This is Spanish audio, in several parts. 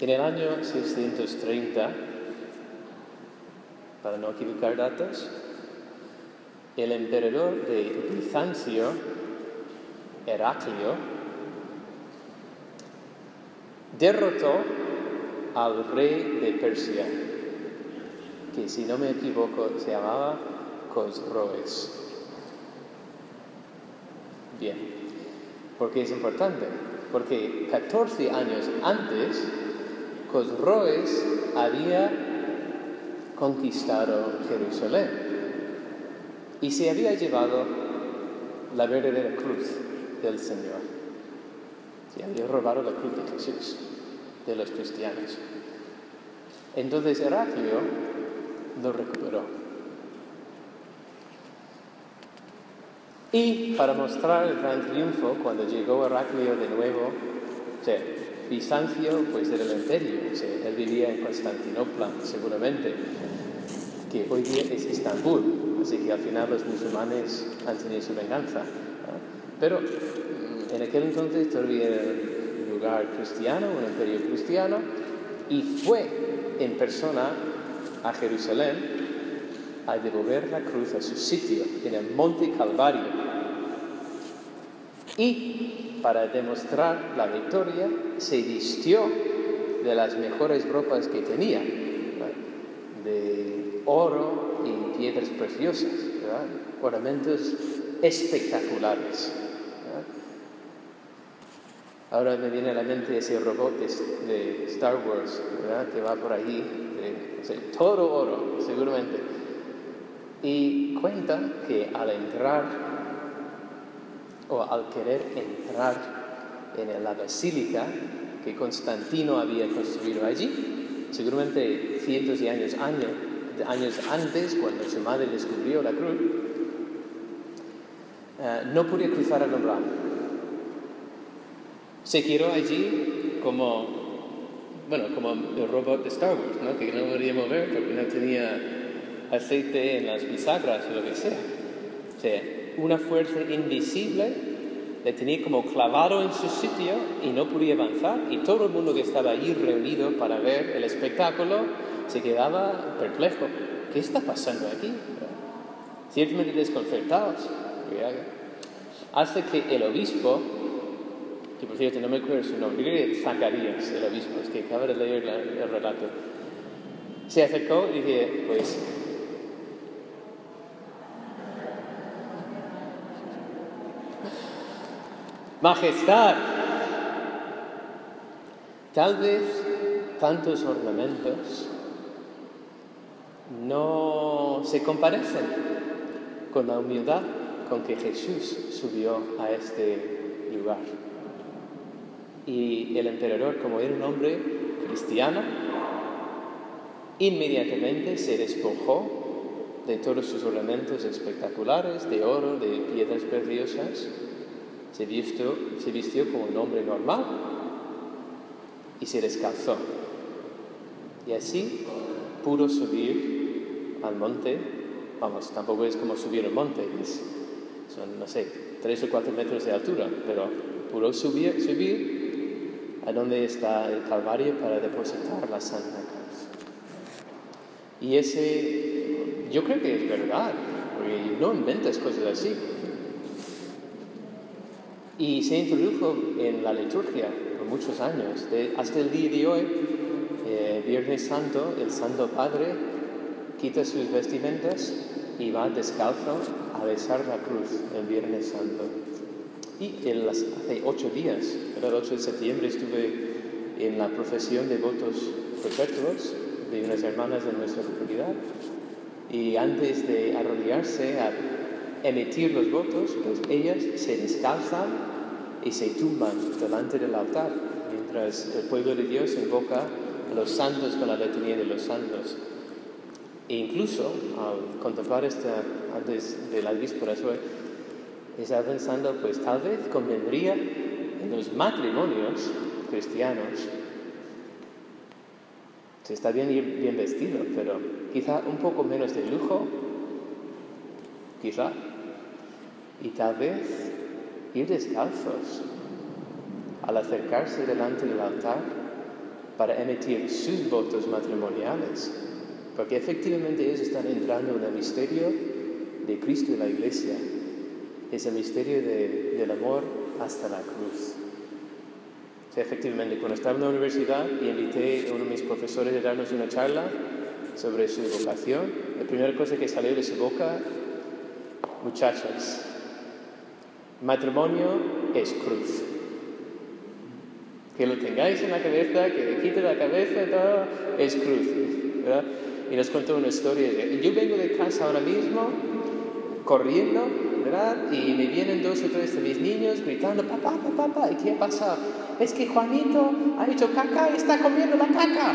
En el año 630, para no equivocar datos, el emperador de Bizancio, Heraclio, derrotó al rey de Persia, que si no me equivoco se llamaba Cosroes. Bien, ¿por qué es importante? Porque 14 años antes, Cosroes había conquistado Jerusalén y se había llevado la verdadera cruz del Señor. Se había robado la cruz de Jesús, de los cristianos. Entonces Heraclio lo recuperó. Y para mostrar el gran triunfo, cuando llegó Heraclio de nuevo, o sea, Bizancio pues era el imperio, o sea, él vivía en Constantinopla seguramente, que hoy día es Estambul, así que al final los musulmanes han tenido su venganza. Pero mm, en aquel entonces todavía era un lugar cristiano, un imperio cristiano, y fue en persona a Jerusalén a devolver la cruz a su sitio, en el Monte Calvario. Y para demostrar la victoria, se vistió de las mejores ropas que tenía, de oro y piedras preciosas, ornamentos espectaculares. Ahora me viene a la mente ese robot de, Star Wars, que va por ahí, todo oro, seguramente. Y cuenta que al entrar o al querer entrar en la basílica que Constantino había construido allí, seguramente cientos de años, años, años antes, cuando su madre descubrió la cruz, eh, no podía cruzar el umbral. Se quedó allí como, bueno, como el robot de Star Wars, ¿no? que no podía mover porque no tenía aceite en las bisagras o lo que sea. Una fuerza invisible le tenía como clavado en su sitio y no podía avanzar y todo el mundo que estaba allí reunido para ver el espectáculo se quedaba perplejo. ¿Qué está pasando aquí? Ciertamente desconcertados. Hasta que el obispo, que por cierto no me acuerdo su nombre, Zacarías, el obispo, es que acaba de leer el relato, se acercó y dije, pues Majestad, tal vez tantos ornamentos no se comparecen con la humildad con que Jesús subió a este lugar. Y el emperador, como era un hombre cristiano, inmediatamente se despojó de todos sus ornamentos espectaculares, de oro, de piedras preciosas, se vistió, se vistió como un hombre normal y se descalzó. Y así pudo subir al monte, vamos, tampoco es como subir al monte, son, no sé, tres o cuatro metros de altura, pero pudo subir, subir a donde está el Calvario para depositar la Santa Cruz. Y ese, yo creo que es verdad, porque no inventas cosas así. Y se introdujo en la liturgia por muchos años. hasta el día de hoy, eh, Viernes Santo, el Santo Padre quita sus vestimentas y va descalzo a besar la cruz el Viernes Santo. Y hace ocho días, el 8 de septiembre, estuve en la profesión de votos perpetuos de unas hermanas de nuestra comunidad. Y antes de arrodillarse a emitir los votos, pues ellas se descalzan y se tumban delante del altar, mientras el pueblo de Dios invoca a los santos con la letanía de los santos. E incluso al contemplar esta antes de la víspera, estaba pensando, pues tal vez convendría en los matrimonios cristianos, se está bien bien vestido, pero quizá un poco menos de lujo, quizá, y tal vez ir descalzos al acercarse delante del altar, para emitir sus votos matrimoniales, porque efectivamente ellos están entrando en el misterio de Cristo y la Iglesia, es el misterio del amor hasta la cruz. efectivamente, cuando estaba en la universidad y invité a uno de mis profesores a darnos una charla sobre su vocación, la primera cosa que salió de su boca, muchachas, matrimonio es cruz. Que lo tengáis en la cabeza, que le quite la cabeza, es cruz. Y nos contó una historia. yo vengo de casa ahora mismo, corriendo, ¿verdad? Y me vienen dos o tres de mis niños gritando, papá, papá, papá. ¿Y qué ha pasado? Es que Juanito ha hecho caca y está comiendo la caca.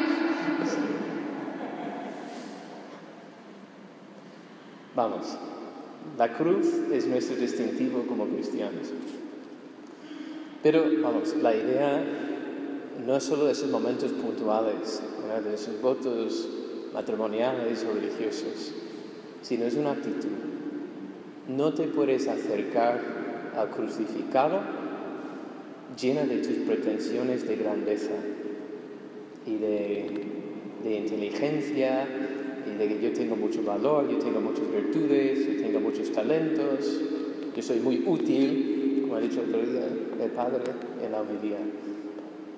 Vamos, la cruz es nuestro distintivo como cristianos. Pero, vamos, la idea no es solo de esos momentos puntuales, de esos votos matrimoniales o religiosos, sino es una actitud. No te puedes acercar al crucificado llena de tus pretensiones de grandeza y de, de inteligencia y de que yo tengo mucho valor, yo tengo muchas virtudes, yo tengo muchos talentos, yo soy muy útil, como ha dicho el otro día el Padre en la homilía.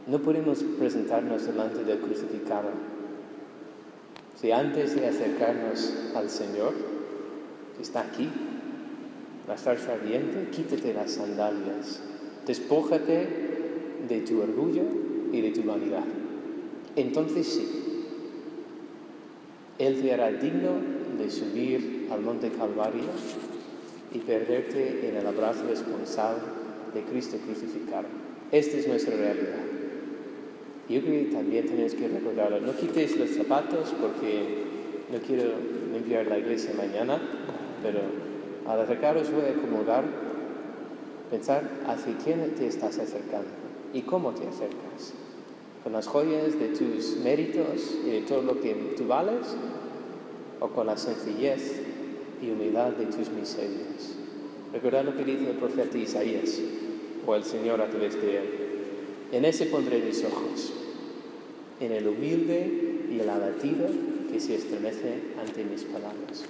No podemos presentarnos delante del crucificado. Si antes de acercarnos al Señor, que está aquí, la zarza ardiente, quítate las sandalias, despójate de tu orgullo y de tu vanidad. Entonces sí, él te hará digno de subir al monte Calvario y perderte en el abrazo responsable de Cristo crucificado. Esta es nuestra realidad. Yo creo que también tenemos que recordarlo. No quites los zapatos porque no quiero limpiar la iglesia mañana, pero al acercaros voy a acomodar, pensar hacia quién te estás acercando y cómo te acercas con las joyas de tus méritos y de todo lo que tú vales, o con la sencillez y humildad de tus miserias. Recordad lo que dice el profeta Isaías, o el Señor a través de él. En ese pondré mis ojos, en el humilde y el abatido que se estremece ante mis palabras.